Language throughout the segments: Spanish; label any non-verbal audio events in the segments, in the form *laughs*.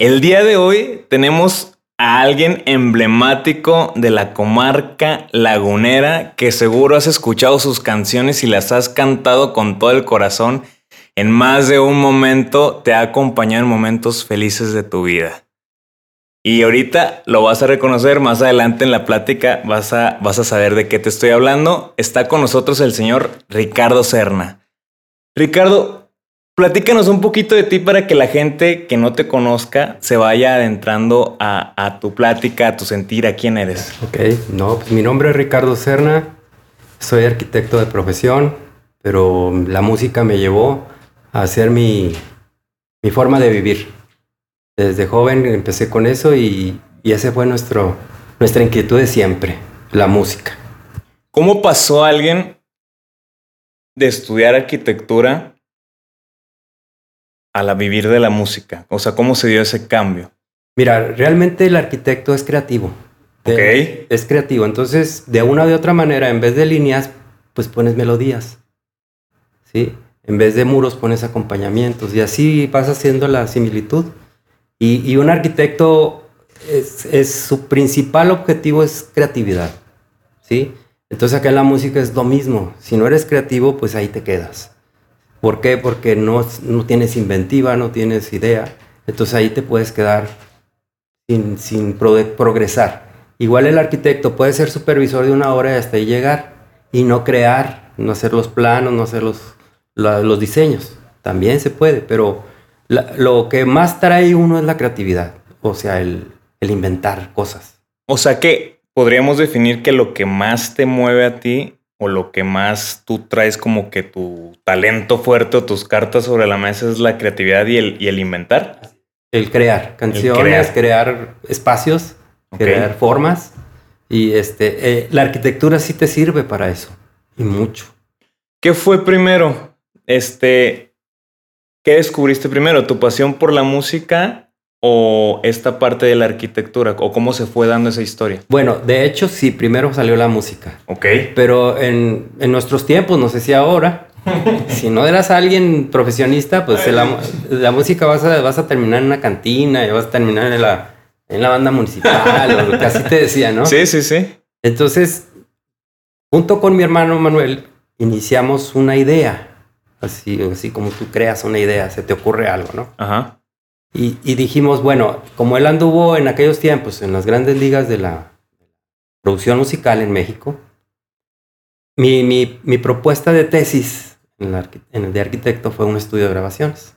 El día de hoy tenemos a alguien emblemático de la comarca lagunera que seguro has escuchado sus canciones y las has cantado con todo el corazón. En más de un momento te ha acompañado en momentos felices de tu vida. Y ahorita lo vas a reconocer, más adelante en la plática vas a, vas a saber de qué te estoy hablando. Está con nosotros el señor Ricardo Serna. Ricardo, Platícanos un poquito de ti para que la gente que no te conozca se vaya adentrando a, tu plática, a tu sentir, a quién eres. Ok, no, pues mi nombre es Ricardo Serna, soy arquitecto de profesión, pero la música me llevó a hacer mi, mi forma de vivir. Desde joven empecé con eso y, y ese fue nuestro, nuestra inquietud de siempre, la música. ¿Cómo pasó alguien de estudiar arquitectura a la vivir de la música? O sea, ¿cómo se dio ese cambio? Mira, realmente el arquitecto es creativo. Ok. Es creativo. Entonces, de una u otra manera, en vez de líneas, pues pones melodías. ¿Sí? En vez de muros pones acompañamientos. Y así vas haciendo la similitud. Y, un arquitecto, es, su principal objetivo es creatividad. ¿Sí? Entonces acá en la música es lo mismo. Si no eres creativo, pues ahí te quedas. ¿Por qué? Porque no, no tienes inventiva, no tienes idea. Entonces ahí te puedes quedar sin, sin progresar. Igual el arquitecto puede ser supervisor de una obra y hasta ahí llegar y no crear, no hacer los planos, no hacer los, los diseños. También se puede, pero lo que más trae uno es la creatividad, o sea, el, el inventar cosas. O sea que podríamos definir que lo que más te mueve a ti o lo que más tú traes como que tu talento fuerte o tus cartas sobre la mesa es la creatividad y el, y el inventar? El crear canciones, crear. espacios, crear formas. Y este, eh, la arquitectura sí te sirve para eso. Y mucho. ¿Qué fue primero? Este, ¿qué descubriste primero? ¿Tu pasión por la música o esta parte de la arquitectura? ¿O cómo se fue dando esa historia? Bueno, de hecho sí, primero salió la música. Ok. Pero en, en nuestros tiempos, no sé si ahora, *laughs* si no eras alguien profesionista, pues la, la, música vas a, vas a terminar en una cantina y vas a terminar en la, en la banda municipal, o casi te decía, ¿no? *laughs* Sí, sí, sí. Entonces, junto con mi hermano Manuel, iniciamos una idea. Así, así como tú creas una idea, se te ocurre algo, ¿no? Ajá. Y, dijimos, bueno, como él anduvo en aquellos tiempos en las grandes ligas de la producción musical en México, mi, mi, mi propuesta de tesis en, el de arquitecto fue un estudio de grabaciones.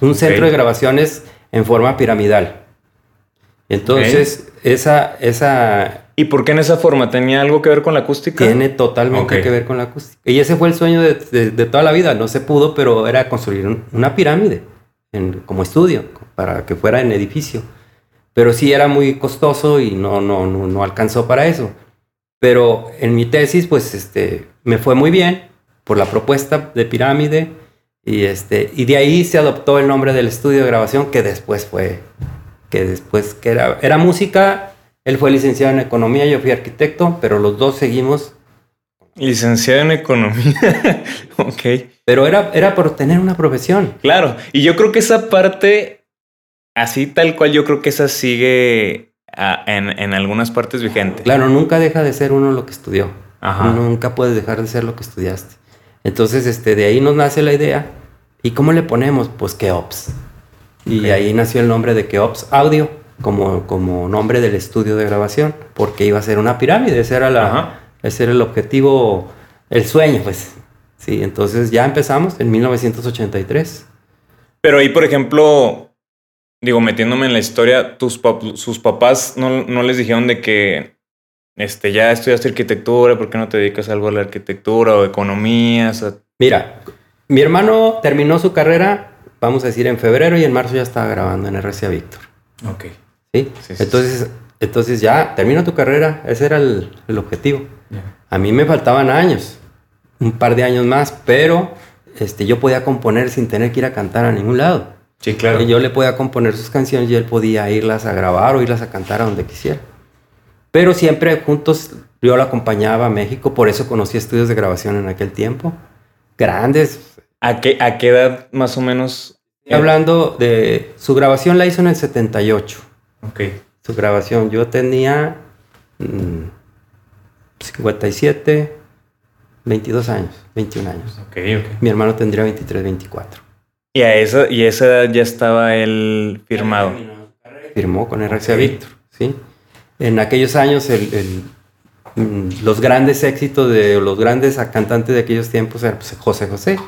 Un centro de grabaciones en forma piramidal. Entonces, esa, esa... ¿Y por qué en esa forma? ¿Tenía algo que ver con la acústica? Tiene totalmente que ver con la acústica. Y ese fue el sueño de, de, toda la vida. No se pudo, pero era construir una pirámide como estudio, para que fuera en edificio. Pero sí era muy costoso y no, no, no, alcanzó para eso. Pero en mi tesis, pues este, me fue muy bien por la propuesta de pirámide y, este, y de ahí se adoptó el nombre del estudio de grabación que después fue, que después que era, era música. Él fue licenciado en economía, yo fui arquitecto, pero los dos seguimos. Licenciado en economía. *laughs* ok. Pero era, era por tener una profesión. Claro, y yo creo que esa parte, así tal cual, yo creo que esa sigue en, en, algunas partes vigente. Claro, nunca deja de ser uno lo que estudió. Ajá. Nunca puedes dejar de ser lo que estudiaste. Entonces, este, de ahí nos nace la idea. ¿Y cómo le ponemos? Pues Keops. Y ahí nació el nombre de Keops Audio, como, como nombre del estudio de grabación, porque iba a ser una pirámide. Ese era, la, ese era el objetivo, el sueño, pues. Sí, entonces ya empezamos en 1983. Pero ahí, por ejemplo, digo, metiéndome en la historia, tus sus papás no, no, les dijeron de que este, ya estudiaste arquitectura, ¿por qué no te dedicas a algo a la arquitectura o economía? Mira, mi hermano terminó su carrera, vamos a decir, en febrero y en marzo ya estaba grabando en RCA Víctor. Ok. ¿sí? Sí, sí, entonces, entonces ya, termina tu carrera, ese era el, el objetivo. A mí me faltaban años, un par de años más, pero este, yo podía componer sin tener que ir a cantar a ningún lado. Sí, claro. Y yo le podía componer sus canciones y él podía irlas a grabar o irlas a cantar a donde quisiera. Pero siempre juntos yo lo acompañaba a México, por eso conocí estudios de grabación en aquel tiempo. Grandes. ¿A qué, ¿A qué edad más o menos? Hablando de... Su grabación la hizo en el 78. Ok. Su grabación. Yo tenía mm, 57, 22 años, 21 años. Ok, ok. Mi hermano tendría 23, 24. Y a esa, y esa edad ya estaba él firmado. Firmó con RCA Ok. Víctor, ¿sí? En aquellos años el- el, mm, los grandes éxitos de los grandes cantantes de aquellos tiempos era pues, José José,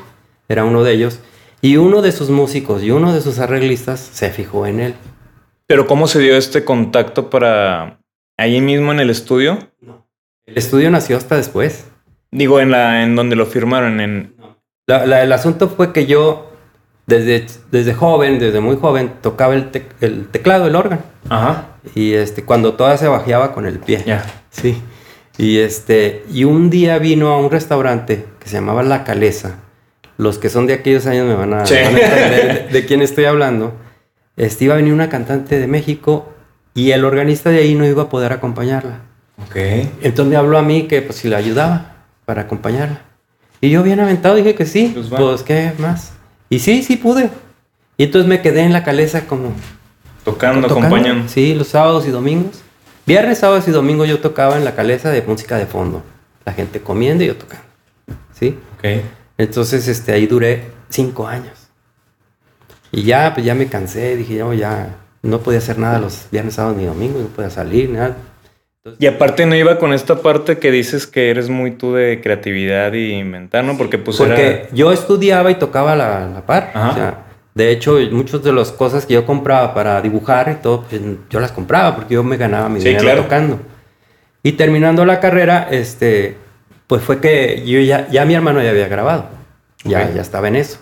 era uno de ellos. Y uno de sus músicos y uno de sus arreglistas se fijó en él. Pero ¿cómo se dio este contacto para ahí mismo en el estudio? El estudio nació hasta después. Digo, en la en donde lo firmaron, en La- la- el asunto fue que yo, desde, desde joven, desde muy joven, tocaba el, tec- el teclado, el órgano. Ajá. Y este, cuando toda se bajeaba con el pie. Ya. Sí. Y este, y un día vino a un restaurante que se llamaba La Calesa. Los que son de aquellos años me van a, Sí. van a entender *laughs* de, de quién estoy hablando. Este, iba a venir una cantante de México y el organista de ahí no iba a poder acompañarla. Ok. Entonces me habló a mí que pues si le ayudaba para acompañarla. Y yo bien aventado dije que sí. Pues Pues, qué más. Y sí, sí pude. Y entonces me quedé en la calesa como Tocando, tocando. acompañando. Sí, los sábados y domingos. Viernes, sábados y domingos yo tocaba en la calesa de música de fondo. La gente comiendo y yo tocando. ¿Sí? Ok. Entonces este, ahí duré cinco años. Y ya, pues ya me cansé. Dije, yo ya no podía hacer nada los viernes, sábados ni domingos. No podía salir, nada. Y aparte no iba con esta parte que dices que eres muy tú de creatividad y inventar, ¿no? Porque pues Porque era... yo estudiaba y tocaba la, la par. Ajá. O sea, de hecho, muchas de las cosas que yo compraba para dibujar y todo, pues, yo las compraba porque yo me ganaba mi Sí, dinero claro. tocando. Y terminando la carrera, este, pues fue que yo ya, ya mi hermano ya había grabado. Ya, Ok. ya estaba en eso.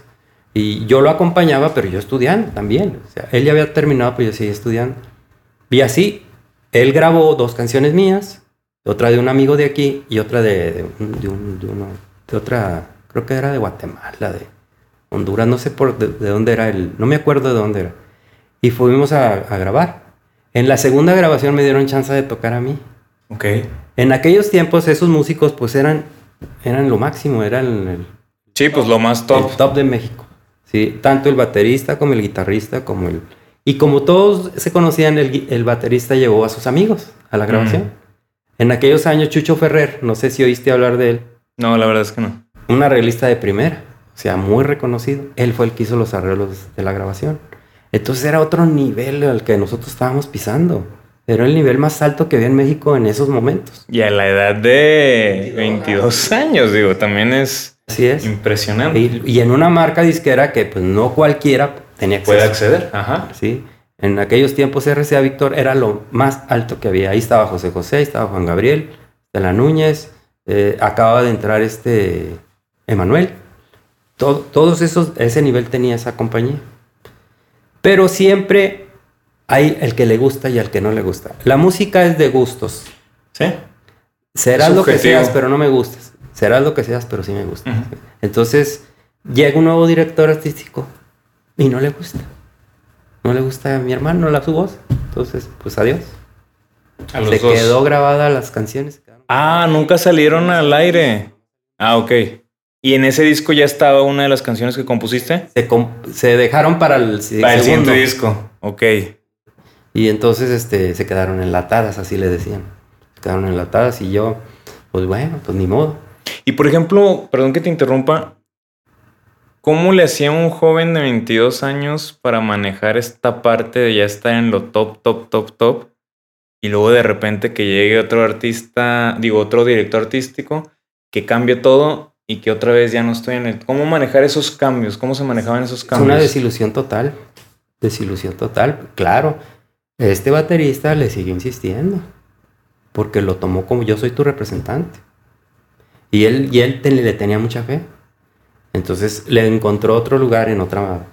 Y yo lo acompañaba, pero yo estudiando también. O sea, él ya había terminado, pero yo seguía estudiando. Y así, él grabó dos canciones mías, otra de un amigo de aquí y otra de, de, un- de un- de uno, de otra, creo que era de Guatemala, de Honduras, no sé por de, de dónde era él, no me acuerdo de dónde era. Y fuimos a, a grabar. En la segunda grabación me dieron chance de tocar a mí. Ok. En aquellos tiempos esos músicos pues eran, eran lo máximo, eran el, Sí, pues lo más top. el top de México. ¿Sí? Tanto el baterista como el guitarrista, como el... Y como todos se conocían, el, baterista llevó a sus amigos a la grabación. Mm. En aquellos años, Chucho Ferrer, no sé si oíste hablar de él, No, la verdad es que no. un arreglista de primera, o sea, muy reconocido. Él fue el que hizo los arreglos de la grabación. Entonces era otro nivel al que nosotros estábamos pisando. Era el nivel más alto que había en México en esos momentos. Y a la edad de 22 años, digo, también es Así es. impresionante. Y, y en una marca disquera que pues no cualquiera tenía acceso. Puede acceder. Ajá. Sí. En aquellos tiempos RCA Víctor era lo más alto que había. Ahí estaba José José, ahí estaba Juan Gabriel, Estela Núñez, eh, acaba de entrar este Emanuel. Todo- todos esos, ese nivel tenía esa compañía. Pero siempre hay el que le gusta y el que no le gusta. La música es de gustos. Sí. Serás lo que seas, pero no me gustas. Serás lo que seas, pero sí me gusta. Entonces, llega un nuevo director artístico y no le gusta. No le gusta a mi hermano la su voz. Entonces, pues adiós. A los Se dos. quedó grabada las canciones. Ah, nunca salieron al aire. Ah, ok. ¿Y en ese disco ya estaba una de las canciones que compusiste? Se, dejaron para el, Para el segundo. siguiente disco. Ok. Y entonces este, se quedaron enlatadas, así le decían. Se quedaron enlatadas y yo, pues bueno, pues ni modo. Y por ejemplo, perdón que te interrumpa, ¿cómo le hacía un joven de 22 años para manejar esta parte de ya estar en lo top, top, top, top? Y luego de repente que llegue otro artista, digo, otro director artístico, que cambie todo y que otra vez ya no estoy en el... ¿Cómo manejar esos cambios? ¿Cómo se manejaban esos Es cambios? una desilusión total. Desilusión total, claro. Este baterista le siguió insistiendo. Porque lo tomó como yo soy tu representante. Y él, y él te- le tenía mucha fe. Entonces le encontró otro lugar en otra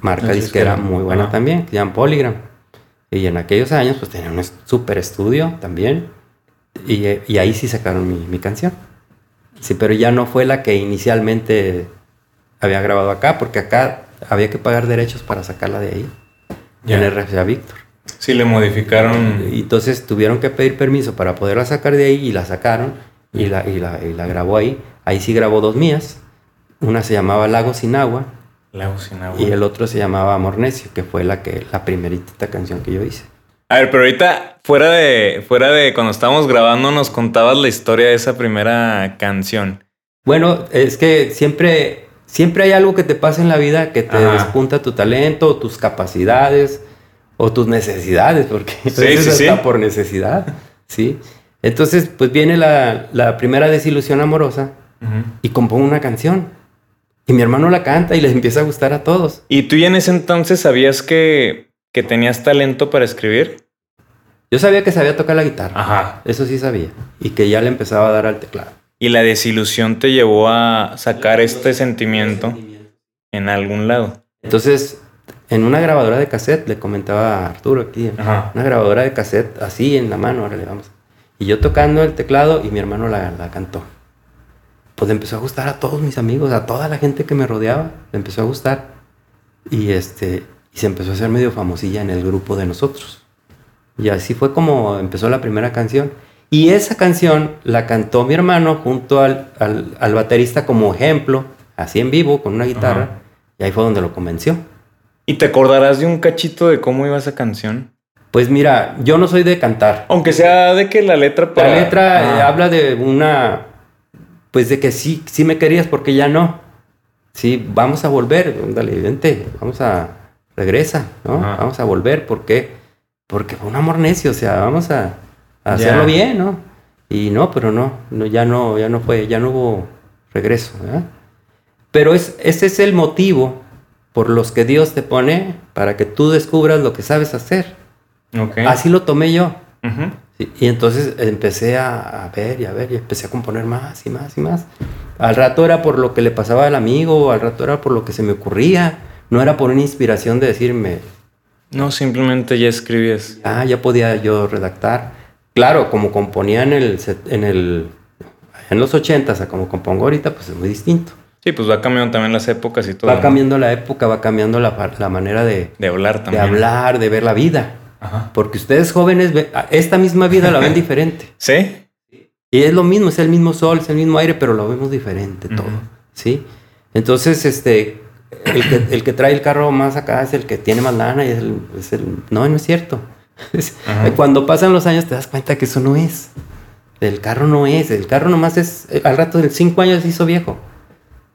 marca Otra disquera disquera. muy buena también, que se llama Polygram. Y en aquellos años, pues tenían un super estudio también. Y, y ahí sí sacaron mi, mi, canción. Sí, pero ya no fue la que inicialmente había grabado acá, porque acá había que pagar derechos para sacarla de ahí. Ya. En RCA Víctor. Sí, le modificaron. Y entonces tuvieron que pedir permiso para poderla sacar de ahí y la sacaron y la, y la, y la grabó ahí. Ahí sí grabó dos mías. Una se llamaba Lago sin agua. Lago sin agua. Y el otro se llamaba Amor Necio, que fue la, que, la primerita canción que yo hice. A ver, pero ahorita, fuera de, fuera de cuando estábamos grabando, nos contabas la historia de esa primera canción. Bueno, es que siempre, siempre hay algo que te pasa en la vida que te Ajá. despunta tu talento, tus capacidades o tus necesidades, porque sí, sí, por necesidad, ¿sí? Entonces, pues viene la, la primera desilusión amorosa uh -huh. y compongo una canción. Y mi hermano la canta y les *laughs* empieza a gustar a todos. ¿Y tú ya en ese entonces sabías que, que tenías talento para escribir? Yo sabía que sabía tocar la guitarra. Ajá. Eso sí sabía. Y que ya le empezaba a dar al teclado. ¿Y la desilusión te llevó a sacar este sentimiento en algún lado? Entonces, en una grabadora de cassette, le comentaba a Arturo aquí, Ajá. una grabadora de cassette así en la mano, ahora le vamos. Y yo tocando el teclado y mi hermano la, la cantó pues le empezó a gustar a todos mis amigos, a toda la gente que me rodeaba, le empezó a gustar. Y este, y se empezó a hacer medio famosilla en el grupo de nosotros. Y así fue como empezó la primera canción. Y esa canción la cantó mi hermano junto al, al, al baterista como ejemplo, así en vivo, con una guitarra. Ajá. Y ahí fue donde lo convenció. ¿Y te acordarás de un cachito de cómo iba esa canción? Pues mira, yo no soy de cantar. Aunque sea de que la letra... Para... La letra eh, habla de una pues de que sí, sí me querías porque ya no. Sí, vamos a volver, dale, vente, vamos a, regresa, ¿no? Ajá. Vamos a volver, ¿por qué? Porque fue un amor necio, o sea, vamos a, a hacerlo bien, ¿no? Y no, pero no, no, ya no, ya no fue, ya no hubo regreso, ¿verdad? Pero es, ese es el motivo por los que Dios te pone para que tú descubras lo que sabes hacer. Okay. Así lo tomé yo. Uh -huh. Y entonces empecé a, a, ver y a ver y empecé a componer más y más y más. Al rato era por lo que le pasaba al amigo, al rato era por lo que se me ocurría. No era por una inspiración de decirme... No, simplemente ya escribías. Ah, ya podía yo redactar. Claro, como componía en el... En, el, en los ochentas a como compongo ahorita, pues es muy distinto. Sí, pues va cambiando también las épocas y todo. Va cambiando ¿no? la época, va cambiando la, la manera de... De hablar también. De hablar, de ver la vida. Ajá. Porque ustedes jóvenes, esta misma vida la ven *laughs* diferente. ¿Sí? Y es lo mismo, es el mismo sol, es el mismo aire, pero lo vemos diferente todo. Uh -huh. ¿Sí? Entonces, este, el que, el que, trae el carro más acá es el que tiene más lana y es el... Es el no, no es cierto. *laughs* Ajá. Cuando pasan los años te das cuenta que eso no es. El carro no es, el carro nomás es... Al rato de cinco años se hizo viejo.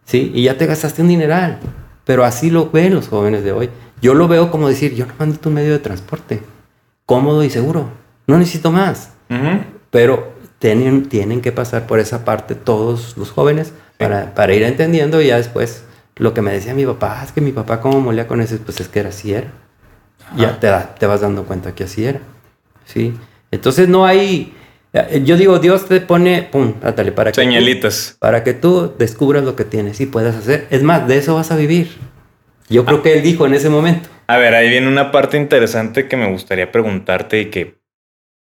¿Sí? Y ya te gastaste un dineral. Pero así lo ven los jóvenes de hoy. Yo lo veo como decir, yo no necesito un medio de transporte cómodo y seguro. No necesito más. Uh -huh. Pero tienen, tienen que pasar por esa parte todos los jóvenes para, para, ir entendiendo y ya después lo que me decía mi papá, ah, es que mi papá cómo molía con eso, pues es que era así era. Ajá. Ya te, da, te vas dando cuenta que así era. ¿Sí? Entonces no hay... Yo digo, Dios te pone, pum, átale, para que, Señalitas. Tú, para que tú descubras lo que tienes y puedas hacer. Es más, de eso vas a vivir. Yo creo que él dijo en ese momento. A ver, ahí viene una parte interesante que me gustaría preguntarte y que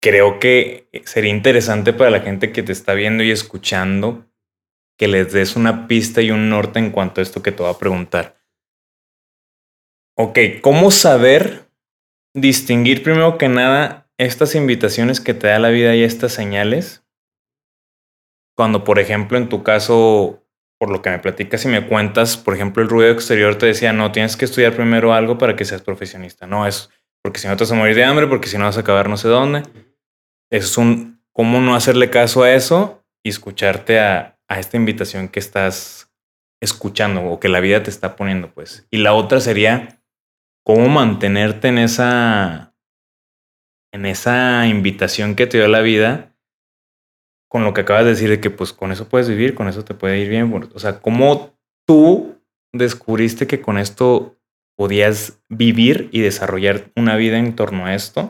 creo que sería interesante para la gente que te está viendo y escuchando que les des una pista y un norte en cuanto a esto que te voy a preguntar. Ok, ¿cómo saber distinguir primero que nada estas invitaciones que te da la vida y estas señales? Cuando, por ejemplo, en tu caso, por lo que me platicas y me cuentas, por ejemplo, el ruido exterior te decía, no, tienes que estudiar primero algo para que seas profesionista. No, es porque si no te vas a morir de hambre, porque si no vas a acabar no sé dónde. Es un, ¿cómo no hacerle caso a eso y escucharte a, a esta invitación que estás escuchando o que la vida te está poniendo, pues? Y la otra sería, ¿cómo mantenerte en esa, en esa invitación que te dio la vida con lo que acabas de decir de que pues con eso puedes vivir, con eso te puede ir bien. O sea, ¿cómo tú descubriste que con esto podías vivir y desarrollar una vida en torno a esto?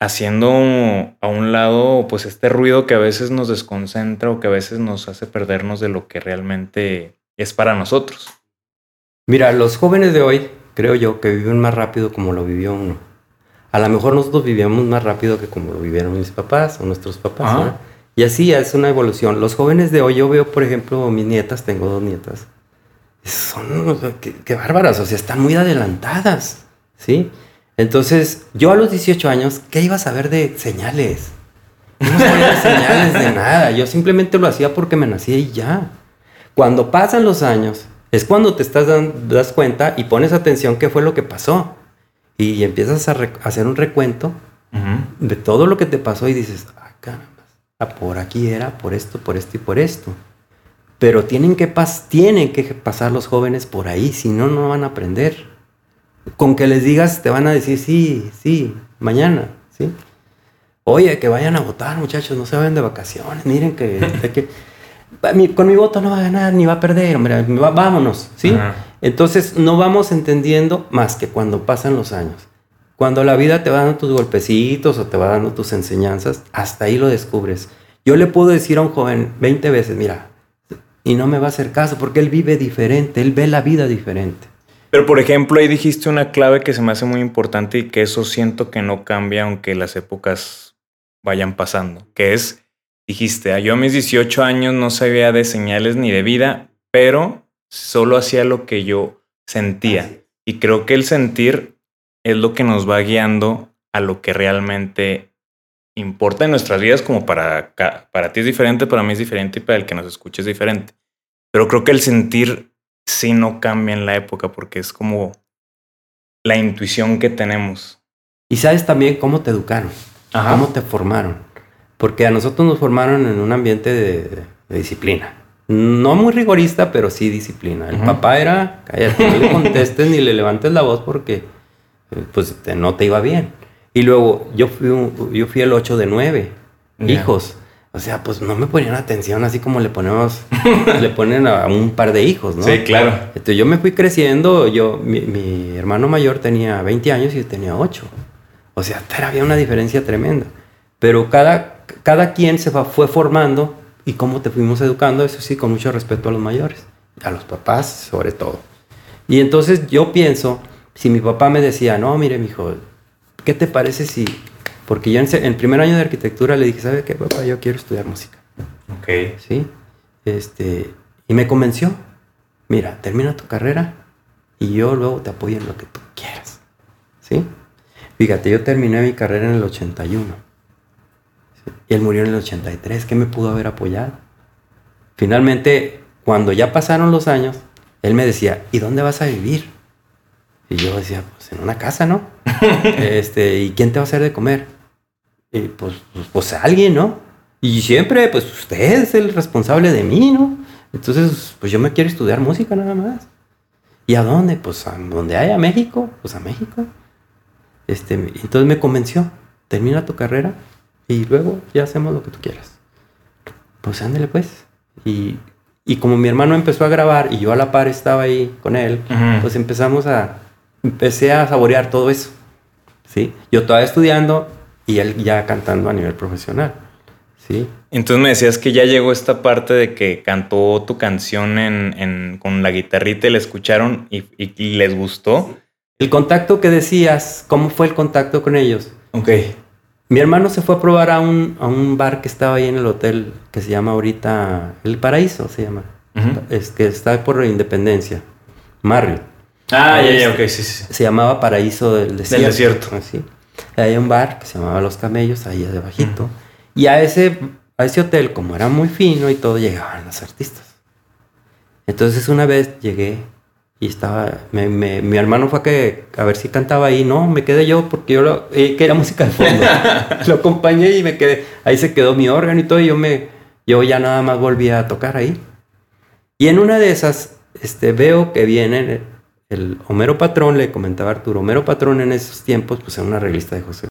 Haciendo a un lado pues este ruido que a veces nos desconcentra o que a veces nos hace perdernos de lo que realmente es para nosotros. Mira, los jóvenes de hoy, creo yo, que viven más rápido como lo vivió uno A lo mejor nosotros vivíamos más rápido que como lo vivieron mis papás o nuestros papás. Ajá. ¿verdad? Y así es una evolución. Los jóvenes de hoy, yo veo, por ejemplo, mis nietas, tengo dos nietas, son, o sea, qué, qué bárbaras, o sea, están muy adelantadas, ¿sí? Entonces, yo a los 18 años, ¿qué iba a saber de señales? No sabía señales de nada, yo simplemente lo hacía porque me nací y ya. Cuando pasan los años, es cuando te estás dan- das cuenta y pones atención qué fue lo que pasó. Y empiezas a, hacer un recuento de todo lo que te pasó y dices, ah, caramba, ah, por aquí era, por esto, por esto y por esto. Pero tienen que, pas tienen que pasar los jóvenes por ahí, si no, no van a aprender. Con que les digas, te van a decir, sí, sí, mañana, ¿sí? Oye, que vayan a votar, muchachos, no se vayan de vacaciones, miren que... de que "Va, mi- con mi voto no va a ganar ni va a perder, hombre, vámonos, ¿sí? Entonces no vamos entendiendo más que cuando pasan los años. Cuando la vida te va dando tus golpecitos o te va dando tus enseñanzas, hasta ahí lo descubres. Yo le puedo decir a un joven 20 veces, mira, y no me va a hacer caso porque él vive diferente, él ve la vida diferente. Pero por ejemplo, ahí dijiste una clave que se me hace muy importante y que eso siento que no cambia aunque las épocas vayan pasando, que es, dijiste, "Ah, yo a mis 18 años no sabía de señales ni de vida, pero solo hacía lo que yo sentía. Y creo que el sentir es lo que nos va guiando a lo que realmente importa en nuestras vidas, como para, para ti es diferente, para mí es diferente y para el que nos escuche es diferente. Pero creo que el sentir sí no cambia en la época porque es como la intuición que tenemos. Y sabes también cómo te educaron, cómo te formaron. Porque a nosotros nos formaron en un ambiente de, de disciplina. No muy rigorista, pero sí disciplina. El Ujú. papá era, cállate, no le contestes ni le levantes la voz porque eh, pues te- no te iba bien. Y luego yo fui, un- yo fui el 8 de 9 Ya. hijos. O sea, pues no me ponían atención así como le ponemos, le ponen a un par de hijos, ¿no? claro. Entonces yo me fui creciendo, yo, mi, mi hermano mayor tenía 20 años y yo tenía 8. O sea, había una diferencia tremenda. Pero cada, cada quien se fue formando y cómo te fuimos educando, eso sí, con mucho respeto a los mayores, a los papás sobre todo. Y entonces yo pienso, si mi papá me decía, no, mire, mijo, ¿qué te parece si...? Porque yo en el primer año de arquitectura le dije, ¿sabe qué, papá? Yo quiero estudiar música. Ok. ¿sí? Este, y me convenció. Mira, termina tu carrera y yo luego te apoyo en lo que tú quieras, ¿sí? Fíjate, yo terminé mi carrera en el 81. Y él murió en el 83. ¿Qué me pudo haber apoyado? Finalmente, cuando ya pasaron los años, él me decía, ¿y dónde vas a vivir? Y yo decía, pues en una casa, ¿no? *laughs* este, ¿y quién te va a hacer de comer? Y pues, pues, pues alguien, ¿no? Y siempre, pues usted es el responsable de mí, ¿no? Entonces, pues yo me quiero estudiar música nada más. ¿Y a dónde? Pues a donde haya México, pues a México. Este, entonces me convenció. Termina tu carrera y luego ya hacemos lo que tú quieras. Pues ándale pues. Y, y como mi hermano empezó a grabar y yo a la par estaba ahí con él, Ujú. pues empezamos a... Empecé a saborear todo eso. ¿Sí? Yo todavía estudiando y él ya cantando a nivel profesional. ¿Sí? Entonces me decías que ya llegó esta parte de que cantó tu canción en, en- con la guitarrita y la escucharon y, y- y les gustó. El contacto que decías, ¿cómo fue el contacto con ellos? Ok. Mi hermano se fue a probar a un, a un bar que estaba ahí en el hotel que se llama ahorita El Paraíso, se llama. Es que está por Independencia. Marriott. Ah, ya, ya, ok, sí, sí. Se llamaba Paraíso del Desierto. Desierto. Así. Hay un bar que se llamaba Los Camellos, ahí debajito. Y a ese, a ese hotel, como era muy fino y todo, llegaban los artistas. Entonces una vez llegué y estaba, me- me- mi hermano fue a, que, a ver si cantaba ahí. No, me quedé yo porque yo lo, eh, quería música de fondo. *laughs* lo acompañé y me quedé. Ahí se quedó mi órgano y todo. Y yo, me, yo ya nada más volví a tocar ahí. Y en una de esas, este, veo que viene el Homero Patrón, le comentaba Arturo, Homero Patrón en esos tiempos, pues era una revista de José